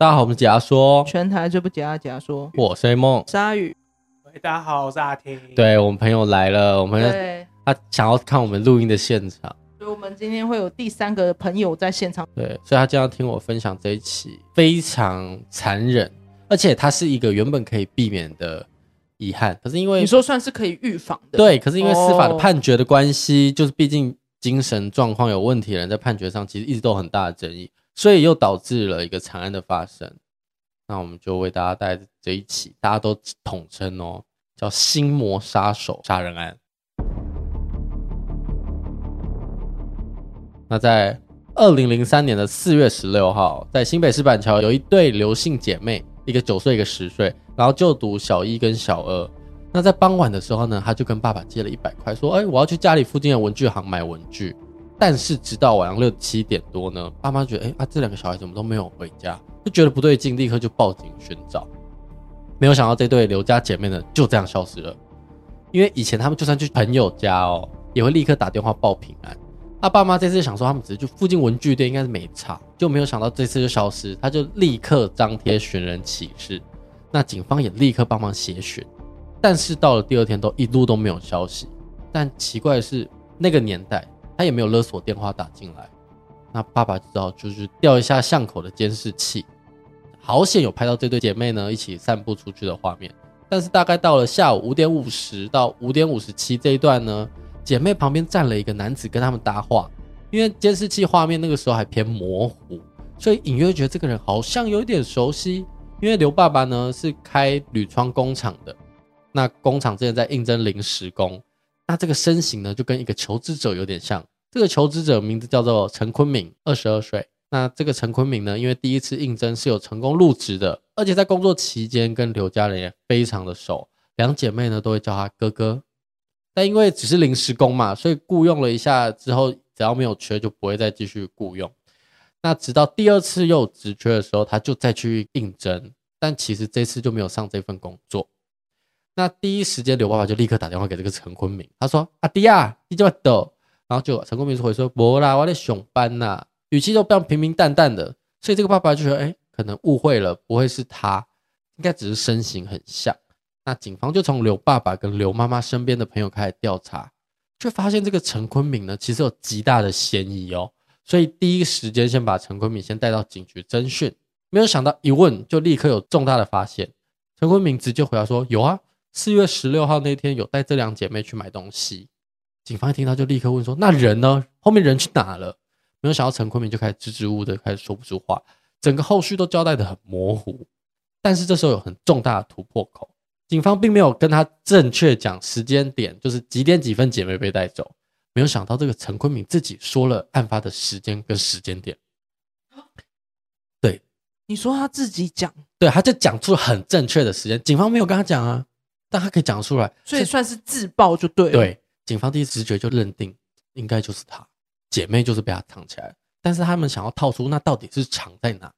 大家好，我们是假说，全台最不假假说，我是梦，鲨鱼。喂，大家好，我是阿婷。对，我们朋友来了，我们他想要看我们录音的现场，所以我们今天会有第三个朋友在现场。对，所以他将要听我分享这一期非常残忍，而且它是一个原本可以避免的遗憾，可是因为你说算是可以预防的，对，可是因为司法的判决的关系，哦、就是毕竟精神状况有问题的人在判决上其实一直都有很大的争议。所以又导致了一个惨案的发生，那我们就为大家带这一起，大家都统称哦，叫“心魔杀手”杀人案。那在二零零三年的四月十六号，在新北市板桥有一对刘姓姐妹，一个九岁，一个十岁，然后就读小一跟小二。那在傍晚的时候呢，他就跟爸爸借了一百块，说：“哎，我要去家里附近的文具行买文具。”但是直到晚上六七点多呢，爸妈觉得，哎、啊，这两个小孩怎么都没有回家，就觉得不对劲，立刻就报警寻找。没有想到这对刘家姐妹呢就这样消失了。因为以前他们就算去朋友家哦，也会立刻打电话报平安。他爸妈这次想说他们只是去附近文具店，应该是没差，就没有想到这次就消失，他就立刻张贴寻人启事。那警方也立刻帮忙协寻，但是到了第二天都一路都没有消息。但奇怪的是，那个年代。他也没有勒索电话打进来，那爸爸知道就是调一下巷口的监视器，好险有拍到这对姐妹呢一起散步出去的画面。但是大概到了下午五点五十到五点五十七这一段呢，姐妹旁边站了一个男子跟他们搭话，因为监视器画面那个时候还偏模糊，所以隐约觉得这个人好像有点熟悉。因为刘爸爸呢是开铝窗工厂的，那工厂之前在应征临时工。那这个身形呢，就跟一个求职者有点像。这个求职者名字叫做陈坤敏，二十二岁。那这个陈坤敏呢，因为第一次应征是有成功入职的，而且在工作期间跟刘家人也非常的熟，两姐妹呢都会叫他哥哥。但因为只是临时工嘛，所以雇佣了一下之后，只要没有缺就不会再继续雇佣。那直到第二次又有职缺的时候，他就再去应征，但其实这次就没有上这份工作。那第一时间，刘爸爸就立刻打电话给这个陈坤明，他说：“阿弟啊，你怎么抖？”然后就陈坤明就回说：“不啦，我在熊班呐。”语气都非常平平淡淡的，所以这个爸爸就觉得：“哎，可能误会了，不会是他，应该只是身形很像。”那警方就从刘爸爸跟刘妈妈身边的朋友开始调查，却发现这个陈坤明呢，其实有极大的嫌疑哦。所以第一时间先把陈坤明先带到警局侦讯，没有想到一问就立刻有重大的发现。陈坤明直接回答说：“有啊。”四月十六号那天有带这两姐妹去买东西，警方一听到就立刻问说：“那人呢？后面人去哪了？”没有想到陈坤明就开始支支吾吾的开始说不出话，整个后续都交代的很模糊。但是这时候有很重大的突破口，警方并没有跟他正确讲时间点，就是几点几分姐妹被带走。没有想到这个陈坤明自己说了案发的时间跟时间点。对，你说他自己讲，对，他就讲出了很正确的时间，警方没有跟他讲啊。但他可以讲出来，所以算是自爆就对了。对，警方第一直觉就认定应该就是他姐妹，就是被他藏起来。但是他们想要套出那到底是藏在哪，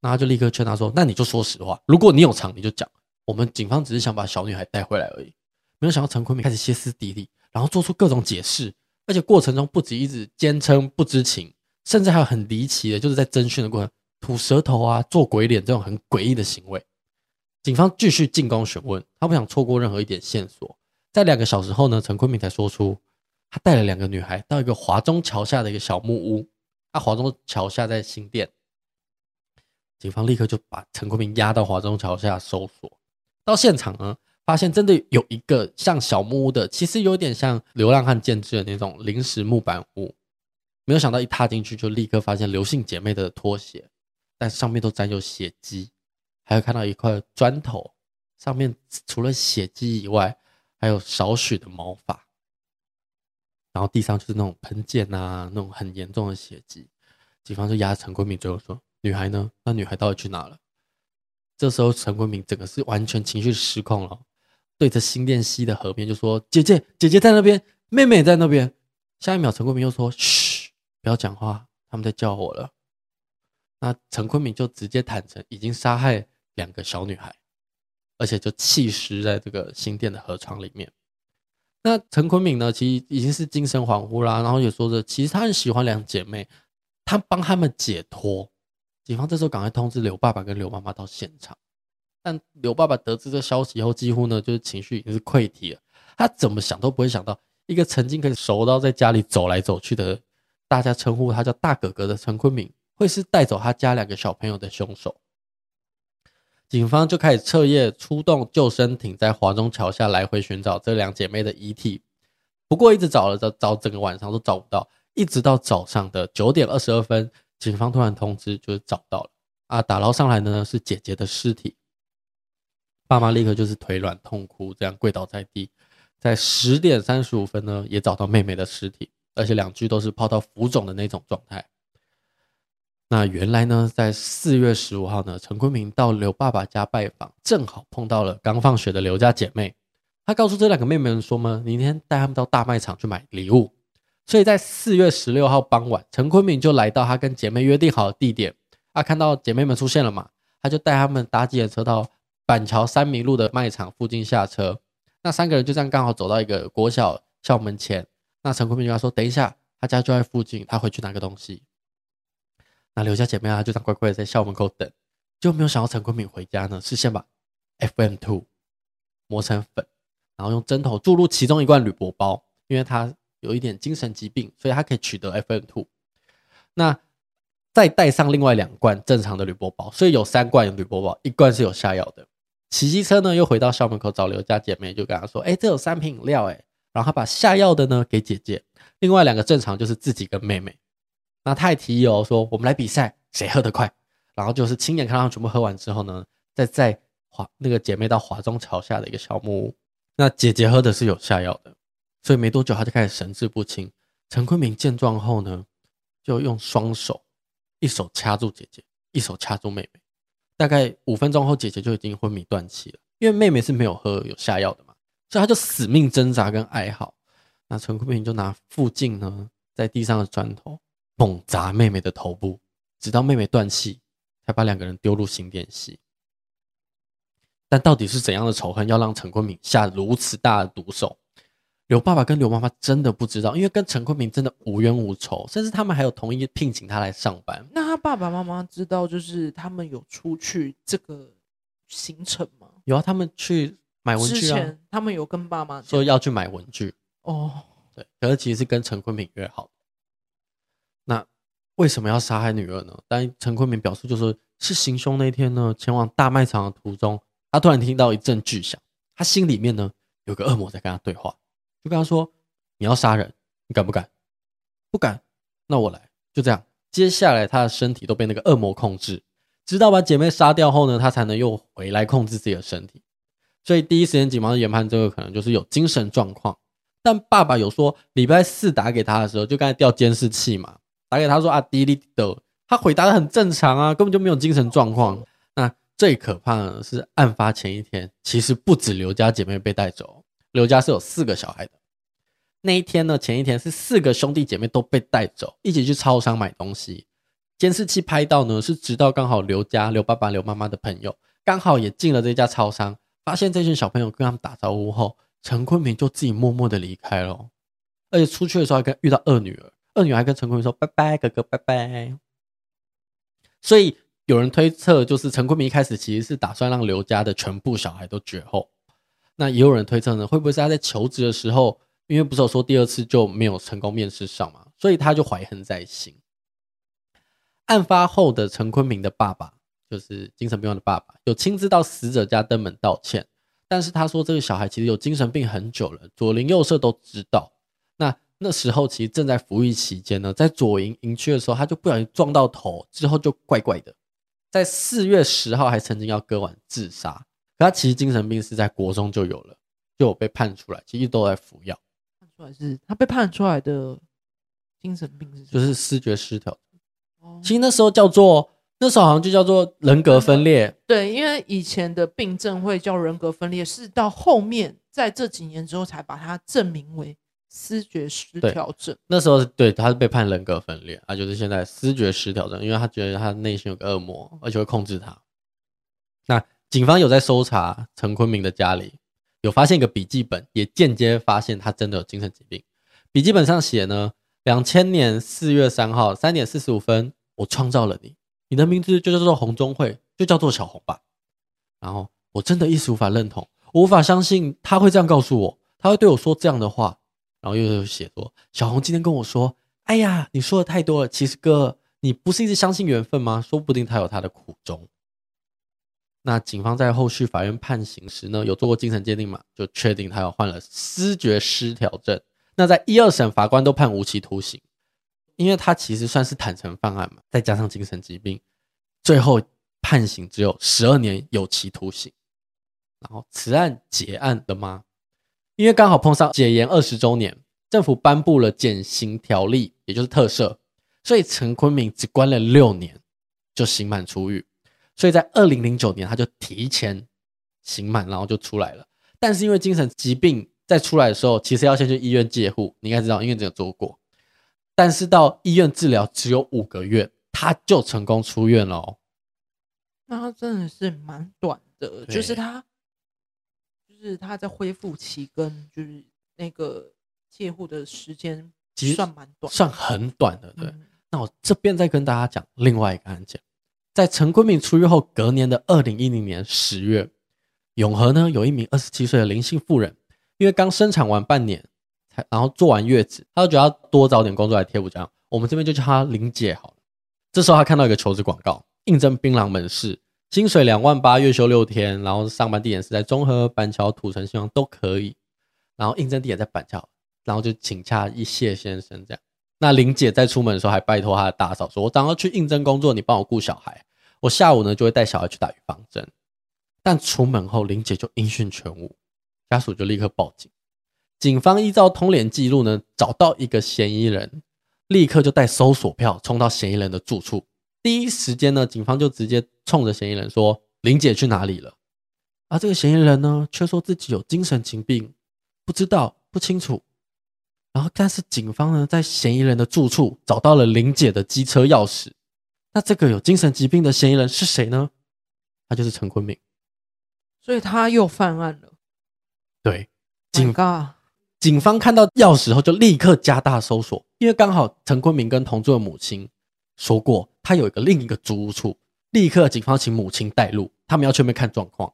那他就立刻劝他说：“那你就说实话，如果你有藏，你就讲。我们警方只是想把小女孩带回来而已。”没有想到陈坤明开始歇斯底里，然后做出各种解释，而且过程中不止一直坚称不知情，甚至还有很离奇的，就是在侦讯的过程吐舌头啊、做鬼脸这种很诡异的行为。警方继续进攻询问，他不想错过任何一点线索。在两个小时后呢，陈坤明才说出，他带了两个女孩到一个华中桥下的一个小木屋。他华中桥下在新店，警方立刻就把陈坤明押到华中桥下搜索。到现场呢，发现真的有一个像小木屋的，其实有点像流浪汉建制的那种临时木板屋。没有想到一踏进去就立刻发现刘姓姐妹的拖鞋，但上面都沾有血迹。还有看到一块砖头，上面除了血迹以外，还有少许的毛发。然后地上就是那种喷溅啊，那种很严重的血迹。警方就押陈坤明，最后说：“女孩呢？那女孩到底去哪了？”这时候陈坤明整个是完全情绪失控了，对着新店溪的河边就说：“姐姐，姐姐在那边，妹妹在那边。”下一秒，陈坤明又说：“嘘，不要讲话，他们在叫我了。”那陈坤明就直接坦诚，已经杀害。两个小女孩，而且就弃尸在这个新店的河床里面。那陈坤敏呢，其实已经是精神恍惚啦，然后也说着，其实他很喜欢两姐妹，他帮他们解脱。警方这时候赶快通知刘爸爸跟刘妈妈到现场。但刘爸爸得知这消息以后，几乎呢就是情绪已经是溃堤了。他怎么想都不会想到，一个曾经可以熟到在家里走来走去的，大家称呼他叫大哥哥的陈坤敏，会是带走他家两个小朋友的凶手。警方就开始彻夜出动救生艇，在华中桥下来回寻找这两姐妹的遗体。不过一直找了找找整个晚上都找不到，一直到早上的九点二十二分，警方突然通知就是找到了啊，打捞上来的呢是姐姐的尸体。爸妈立刻就是腿软痛哭，这样跪倒在地。在十点三十五分呢，也找到妹妹的尸体，而且两具都是泡到浮肿的那种状态。那原来呢，在四月十五号呢，陈坤明到刘爸爸家拜访，正好碰到了刚放学的刘家姐妹。他告诉这两个妹妹们说嘛，明天带他们到大卖场去买礼物。所以在四月十六号傍晚，陈坤明就来到他跟姐妹约定好的地点。啊，看到姐妹们出现了嘛，他就带他们搭计程车到板桥三民路的卖场附近下车。那三个人就这样刚好走到一个国小校门前。那陈坤明就说：“等一下，他家就在附近，他回去拿个东西。”刘家姐妹啊，就这样乖乖的在校门口等，就没有想到陈坤敏回家呢，是先把 FM Two 磨成粉，然后用针头注入其中一罐铝箔包，因为他有一点精神疾病，所以他可以取得 FM Two。那再带上另外两罐正常的铝箔包，所以有三罐铝箔包，一罐是有下药的。骑机车呢，又回到校门口找刘家姐妹，就跟她说：“哎、这有三瓶饮料，哎。”然后他把下药的呢给姐姐，另外两个正常就是自己跟妹妹。那他也提议哦，说我们来比赛，谁喝得快。然后就是亲眼看到他全部喝完之后呢，再载华那个姐妹到华中桥下的一个小木屋。那姐姐喝的是有下药的，所以没多久他就开始神志不清。陈坤明见状后呢，就用双手，一手掐住姐姐，一手掐住妹妹。大概五分钟后，姐姐就已经昏迷断气了，因为妹妹是没有喝有下药的嘛，所以他就死命挣扎跟哀嚎。那陈坤明就拿附近呢在地上的砖头猛砸妹妹的头部，直到妹妹断气，才把两个人丢入新店溪。但到底是怎样的仇恨，要让陈坤明下如此大的毒手？刘爸爸跟刘妈妈真的不知道，因为跟陈坤明真的无冤无仇，甚至他们还有同意聘请他来上班。那他爸爸妈妈知道，就是他们有出去这个行程吗？有啊，他们去买文具啊。之前他们有跟爸妈说要去买文具哦。对，可是其实是跟陈坤明约好。为什么要杀害女儿呢？但陈坤明表示，就是是行凶那天呢，前往大卖场的途中，他突然听到一阵巨响，他心里面呢有个恶魔在跟他对话。就跟他说：“你要杀人，你敢不敢？不敢，那我来。”就这样，接下来他的身体都被那个恶魔控制，直到把姐妹杀掉后呢，他才能又回来控制自己的身体。所以第一时间警方研判这个可能就是有精神状况。但爸爸有说，礼拜四打给他的时候，就刚才调监视器嘛，打给他说啊，滴滴的，他回答的很正常啊，根本就没有精神状况。那最可怕的是，案发前一天，其实不止刘家姐妹被带走。刘家是有四个小孩的，那一天呢，前一天是四个兄弟姐妹都被带走，一起去超商买东西。监视器拍到呢，是直到刚好刘家刘爸爸刘妈妈的朋友刚好也进了这家超商，发现这群小朋友跟他们打招呼后，陈坤明就自己默默的离开了，而且出去的时候还跟遇到二女儿，二女还跟陈坤明说拜拜，哥哥拜拜。所以有人推测，就是陈坤明一开始其实是打算让刘家的全部小孩都绝后。那也有人推测呢，会不会是他在求职的时候，因为不是有说第二次就没有成功面试上嘛，所以他就怀恨在心。案发后的陈坤明的爸爸，就是精神病患的爸爸，有亲自到死者家登门道歉，但是他说这个小孩其实有精神病很久了，左邻右舍都知道。那那时候其实正在服役期间呢，在左营营区的时候，他就不小心撞到头，之后就怪怪的，在四月十号还曾经要割腕自杀。可他其实精神病是在国中就有了，就有被判出来，其实一直都在服药。判出来是他被判出来的精神病是就是思觉失调。哦，其实那时候叫做那时候好像就叫做人格分裂。对，因为以前的病症会叫人格分裂，是到后面在这几年之后才把它证明为思觉失调症。那时候对他是被判人格分裂，他就是现在思觉失调症，因为他觉得他内心有个恶魔，而且会控制他。那。警方有在搜查陈坤明的家里，有发现一个笔记本，也间接发现他真的有精神疾病。笔记本上写呢，两千年四月三号三点四十五分，我创造了你，你的名字就叫做洪中慧，就叫做小红吧。”然后我真的一时无法认同，我无法相信他会这样告诉我，他会对我说这样的话。然后又有写说：“小红今天跟我说，哎呀，你说的太多了。其实哥，你不是一直相信缘分吗？说不定他有他的苦衷。”那警方在后续法院判刑时呢，有做过精神鉴定嘛？就确定他有患了思觉失调症。那在一二审，法官都判无期徒刑，因为他其实算是坦诚犯案嘛，再加上精神疾病，最后判刑只有十二年有期徒刑。然后此案结案了吗？因为刚好碰上解严二十周年，政府颁布了减刑条例，也就是特赦，所以陈坤明只关了六年就刑满出狱。所以在二零零九年，他就提前刑满，然后就出来了。但是因为精神疾病，在出来的时候，其实要先去医院戒护。你应该知道，因为这个做过。但是到医院治疗只有五个月，他就成功出院了哦。那他真的是蛮短的，就是他，就是他在恢复期跟就是那个戒护的时间，其实算蛮短，算很短的。对，嗯、那我这边再跟大家讲另外一个案件。在陈坤明出狱后，隔年的二零一零年十月，永和呢有一名二十七岁的林姓妇人，因为刚生产完半年，才然后做完月子，她就觉得要多找点工作来贴补家。我们这边就叫她林姐好了。这时候她看到一个求职广告，应征槟榔门市，薪水两万八，月休六天，然后上班地点是在中和、板桥、土城、新庄都可以。然后应征地点在板桥，然后就请假一谢先生这样。那林姐在出门的时候还拜托她的大嫂说：“我早上去应征工作，你帮我顾小孩，我下午呢就会带小孩去打预防针。”但出门后，林姐就音讯全无，家属就立刻报警。警方依照通联记录呢，找到一个嫌疑人，立刻就带搜索票冲到嫌疑人的住处。第一时间呢，警方就直接冲着嫌疑人说：“林姐去哪里了？”而这个嫌疑人呢，却说自己有精神疾病，不知道，不清楚。然后，但是警方呢，在嫌疑人的住处找到了林姐的机车钥匙。那这个有精神疾病的嫌疑人是谁呢？他就是陈坤明。所以他又犯案了。对，警告警方看到钥匙后就立刻加大搜索，因为刚好陈坤明跟同住的母亲说过，他有一个另一个租屋处。立刻，警方请母亲带路，他们要去那边看状况。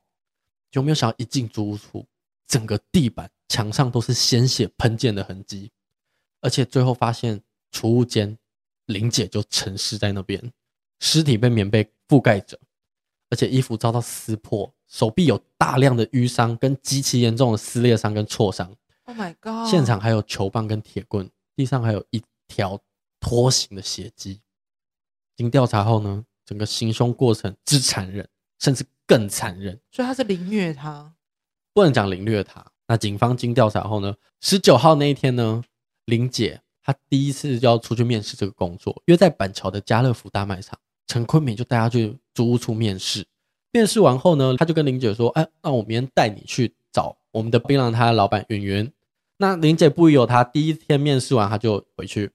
有没有想到一进租屋处，整个地板，墙上都是鲜血喷溅的痕迹，而且最后发现储物间林姐就沉尸在那边，尸体被棉被覆盖着，而且衣服遭到撕破，手臂有大量的淤伤跟极其严重的撕裂伤跟挫伤。Oh my god！现场还有球棒跟铁棍，地上还有一条拖行的血迹。经调查后呢，整个行凶过程之残忍，甚至更残忍。所以他是凌虐他？不能讲凌虐他。那警方经调查后呢，十九号那一天呢，林姐她第一次就要出去面试这个工作，约在板桥的家乐福大卖场，陈坤明就带她去租屋处面试。面试完后呢，他就跟林姐说：“哎，那我明天带你去找我们的槟榔摊老板云云。”那林姐不疑有他，第一天面试完他就回去。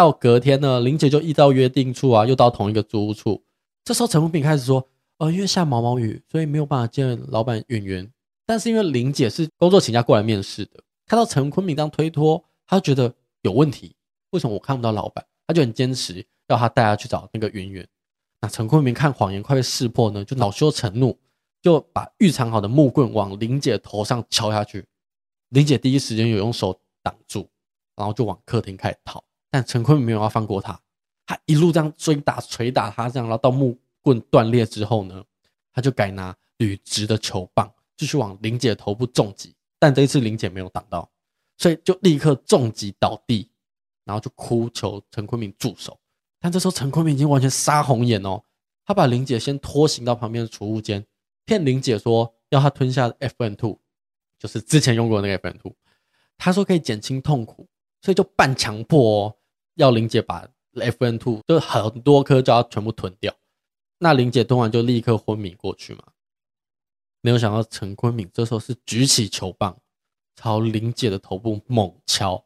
到隔天呢，林姐就依照约定处啊，又到同一个租屋处。这时候陈坤明开始说：“呃，因为下毛毛雨，所以没有办法见老板云云。”但是因为林姐是工作请假过来面试的，看到陈坤明这样推脱，他就觉得有问题。为什么我看不到老板？他就很坚持要他带她去找那个云云。那陈坤明看谎言快被识破呢，就恼羞成怒，就把预藏好的木棍往林姐头上敲下去。林姐第一时间有用手挡住，然后就往客厅开始逃。但陈坤明没有要放过他，他一路这样追打、捶打他，这样，然后到木棍断裂之后呢，他就改拿铝直的球棒。继续往林姐头部重击，但这一次林姐没有挡到，所以就立刻重击倒地，然后就哭求陈坤明住手。但这时候陈坤明已经完全杀红眼哦，他把林姐先拖行到旁边的储物间，骗林姐说要她吞下 FM2，就是之前用过的那个 FM2，他说可以减轻痛苦，所以就半强迫哦，要林姐把 FN Two 就很多颗就要全部吞掉。那林姐吞完就立刻昏迷过去嘛。没有想到陈坤敏这时候是举起球棒，朝林姐的头部猛敲，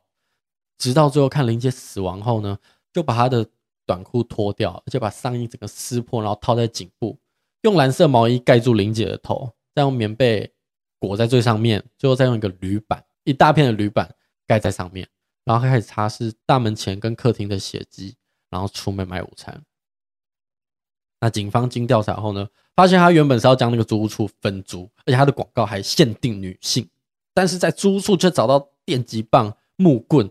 直到最后看林姐死亡后呢，就把她的短裤脱掉，而且把上衣整个撕破，然后套在颈部，用蓝色毛衣盖住林姐的头，再用棉被裹在最上面，最后再用一个铝板，一大片的铝板盖在上面，然后开始擦拭大门前跟客厅的血迹，然后出门买午餐。那警方经调查后呢，发现他原本是要将那个租屋处分租，而且他的广告还限定女性，但是在租屋处却找到电击棒、木棍、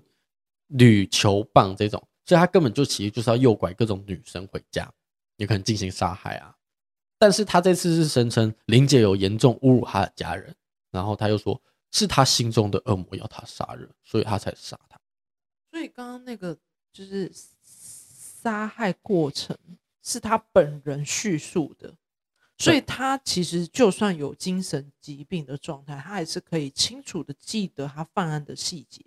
铝球棒这种，所以他根本就其实就是要诱拐各种女生回家，也可能进行杀害啊。但是他这次是声称林姐有严重侮辱他的家人，然后他又说是他心中的恶魔要他杀人，所以他才杀他。所以刚刚那个就是杀害过程是他本人叙述的，所以他其实就算有精神疾病的状态，他还是可以清楚的记得他犯案的细节。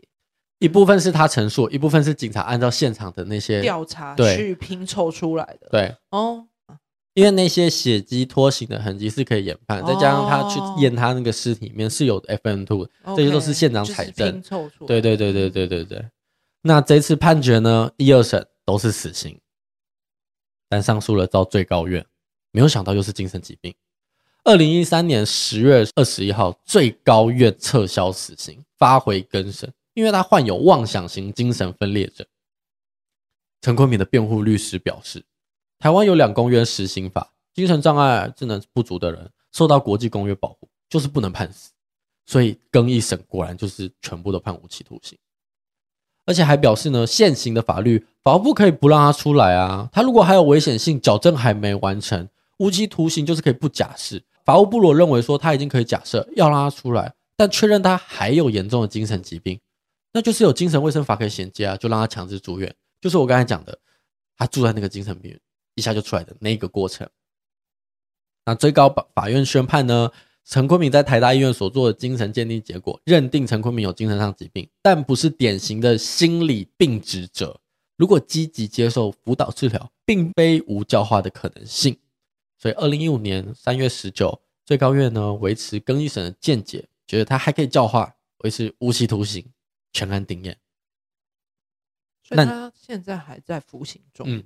一部分是他陈述，一部分是警察按照现场的那些调查去拼凑出来的。对，哦。因为那些血迹拖行的痕迹是可以研判，再加上他去验他那个尸体里面是有 FM two，，这些都是现场采证。对对对对对对对。那这次判决呢，一二审都是死刑，但上诉了到最高院，没有想到又是精神疾病。二零一三年十月二十一号，最高院撤销死刑，发回更审，因为他患有妄想型精神分裂症。陈坤敏的辩护律师表示。台湾有两公约实行法，精神障碍、智能不足的人受到国际公约保护，就是不能判死。所以更一审果然就是全部都判无期徒刑，而且还表示呢，现行的法律法务部可以不让他出来啊。他如果还有危险性，矫正还没完成，无期徒刑就是可以不假释。法务部如果认为说他已经可以假设，要让他出来，但确认他还有严重的精神疾病，那就是有精神卫生法可以衔接啊，就让他强制住院。就是我刚才讲的，他住在那个精神病院。一下就出来的那个过程。那最高法院宣判呢，陈坤明在台大医院所做的精神鉴定结果，认定陈坤明有精神上疾病，但不是典型的心理病质者。如果积极接受辅导治疗，并非无教化的可能性。所以，二零一五年三月十九，最高院呢维持更一审的见解，觉得他还可以教化，维持无期徒刑，全案定验。所以他现在还在服刑中。嗯。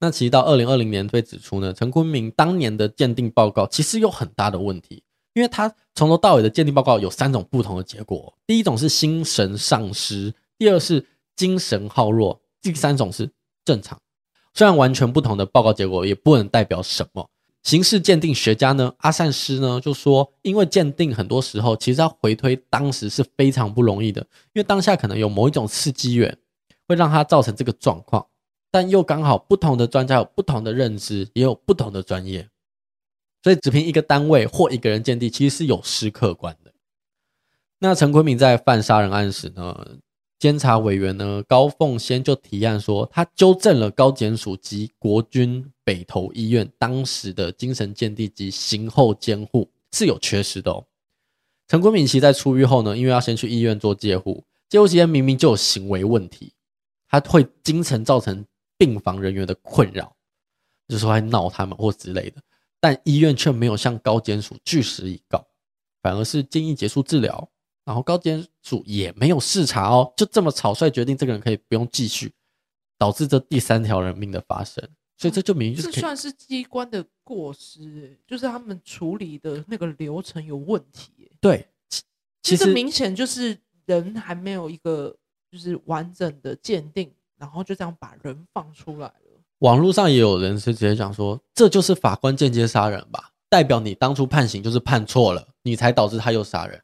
那其实到二零二零年被指出呢，陈坤明当年的鉴定报告其实有很大的问题，因为他从头到尾的鉴定报告有三种不同的结果，第一种是心神丧失，第二是精神耗弱，第三种是正常。虽然完全不同的报告结果，也不能代表什么。刑事鉴定学家呢，阿善师呢就说，因为鉴定很多时候其实要回推当时是非常不容易的，因为当下可能有某一种刺激源会让他造成这个状况。但又刚好不同的专家有不同的认知，也有不同的专业，所以只凭一个单位或一个人鉴定，其实是有失客观的。那陈坤敏在犯杀人案时呢，监察委员呢高凤仙就提案说，他纠正了高检署及国军北投医院当时的精神鉴定及刑后监护是有缺失的哦。陈坤敏其在出狱后呢，因为要先去医院做戒护，戒护期间明明就有行为问题，他会精神造成。病房人员的困扰，就是说还闹他们或之类的，但医院却没有向高检署据实以告，反而是建议结束治疗，然后高检署也没有视察哦，就这么草率决定这个人可以不用继续，导致这第三条人命的发生，所以这就明明就是这算是机关的过失，就是他们处理的那个流程有问题。对，其实明显就是人还没有一个就是完整的鉴定。然后就这样把人放出来了。网络上也有人是直接讲说，这就是法官间接杀人吧？代表你当初判刑就是判错了，你才导致他又杀人，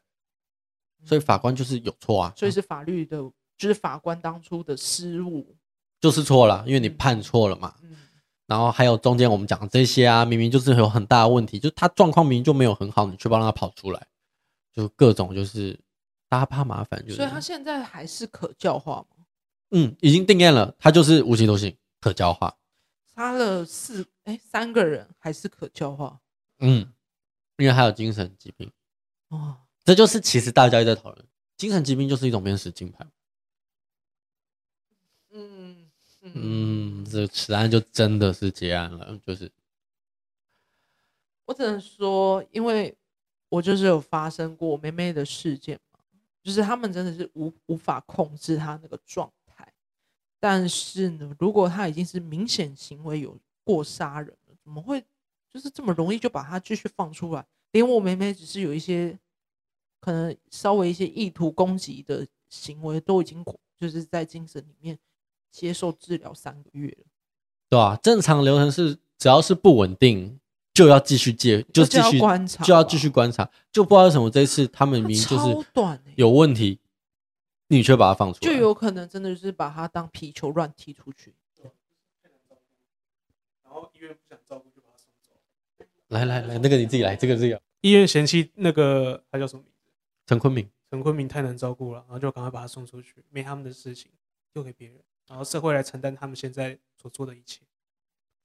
所以法官就是有错啊。所以是法律的，就是法官当初的失误，就是错了，因为你判错了嘛。然后还有中间我们讲的这些啊，明明就是有很大的问题，就他状况明明就没有很好，你却帮他跑出来，就各种就是大家怕麻烦，就是。所以他现在还是可教化吗？嗯，已经定案了，他就是无期徒刑，可教化。杀了四哎三个人还是可教化。嗯，因为还有精神疾病。哦，这就是其实大家也在讨论，精神疾病就是一种辨识金牌。嗯嗯，嗯，这此案就真的是结案了，就是。我只能说，因为我就是有发生过妹妹的事件嘛。就是他们真的是无无法控制他那个状态，但是呢，如果他已经是明显行为有过杀人了，怎么会就是这么容易就把他继续放出来？连我妹妹只是有一些可能稍微一些意图攻击的行为，都已经就是在精神里面接受治疗三个月了。对啊，正常流程是只要是不稳定，就要继续接，就继续观察，就要继续观察，就不知道为什么这次他们明明就是有问题，你却把它放出来，就有可能真的就是把它当皮球乱踢出去。然后医院不想照顾，就把他送走。来来来，那个你自己来，这个这个医院嫌弃那个他叫什么名字？陈坤明。陈坤明太难照顾了，然后就赶快把他送出去，没他们的事情，丢给别人，然后社会来承担他们现在所做的一切。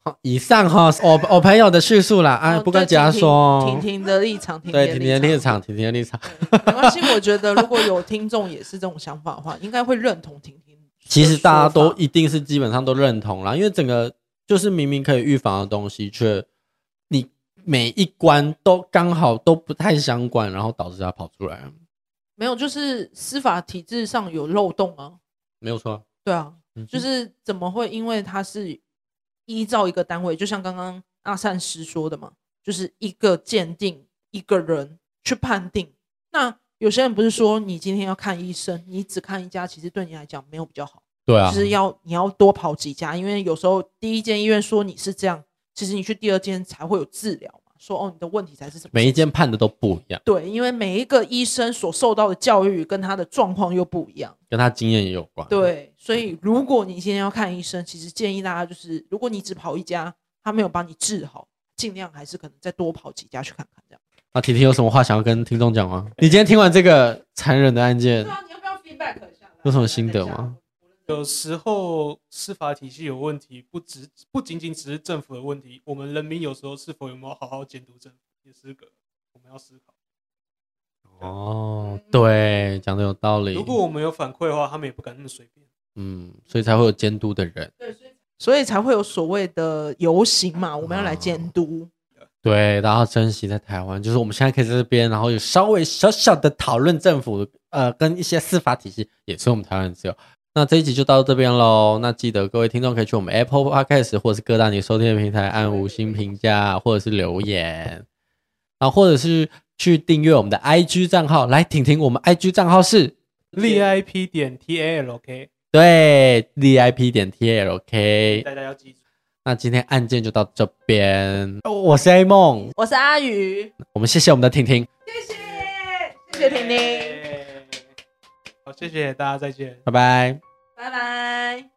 好，以上哈，我我朋友的叙述啦，啊，不跟大家说，婷婷的立场，对，婷婷的立场，婷婷的立场，没关系。我觉得如果有听众也是这种想法的话，应该会认同婷婷。其实大家都一定是基本上都认同啦，因为整个就是明明可以预防的东西，却你每一关都刚好都不太相关，然后导致它跑出来。没有，就是司法体制上有漏洞啊。没有错。对啊，就是怎么会？因为它是依照一个单位，就像刚刚阿善师说的嘛，就是一个鉴定一个人去判定。那有些人不是说你今天要看医生，你只看一家，其实对你来讲没有比较好。对啊，就是要你要多跑几家，因为有时候第一间医院说你是这样，其实你去第二间才会有治疗。说哦，你的问题才是什么？每一间判的都不一样。对，因为每一个医生所受到的教育跟他的状况又不一样，跟他经验也有关。对，所以如果你今天要看医生，其实建议大家就是，如果你只跑一家，他没有帮你治好，尽量还是可能再多跑几家去看看这样。那婷婷有什么话想要跟听众讲吗？你今天听完这个残忍的案件，对啊，你要不要 feedback 一下？有什么心得吗？有时候司法体系有问题，不只不仅仅只是政府的问题，我们人民有时候是否有没有好好监督政府，也是个我们要思考。哦，对，讲的有道理。如果我们有反馈的话，他们也不敢那么随便。嗯，所以才会有监督的人。对，所以所以才会有所谓的游行嘛，我们要来监督。哦、对，然后珍惜在台湾，就是我们现在可以在这边，然后有稍微小小的讨论政府，呃，跟一些司法体系，也是我们台湾自由。那这一集就到这边喽。那记得各位听众可以去我们 Apple Podcast 或者是各大你收听的平台按五星评价或者是留言，然后或者是去订阅我们的 IG 账号。来，婷婷，我们 IG 账号是 VIP 点 TALK。对，VIP 点 TALK。大家要记住。那今天案件就到这边。我是 A 梦，我是阿宇。我们谢谢我们的婷婷。谢谢，谢谢婷婷。好，谢谢大家，再见，拜拜，拜拜。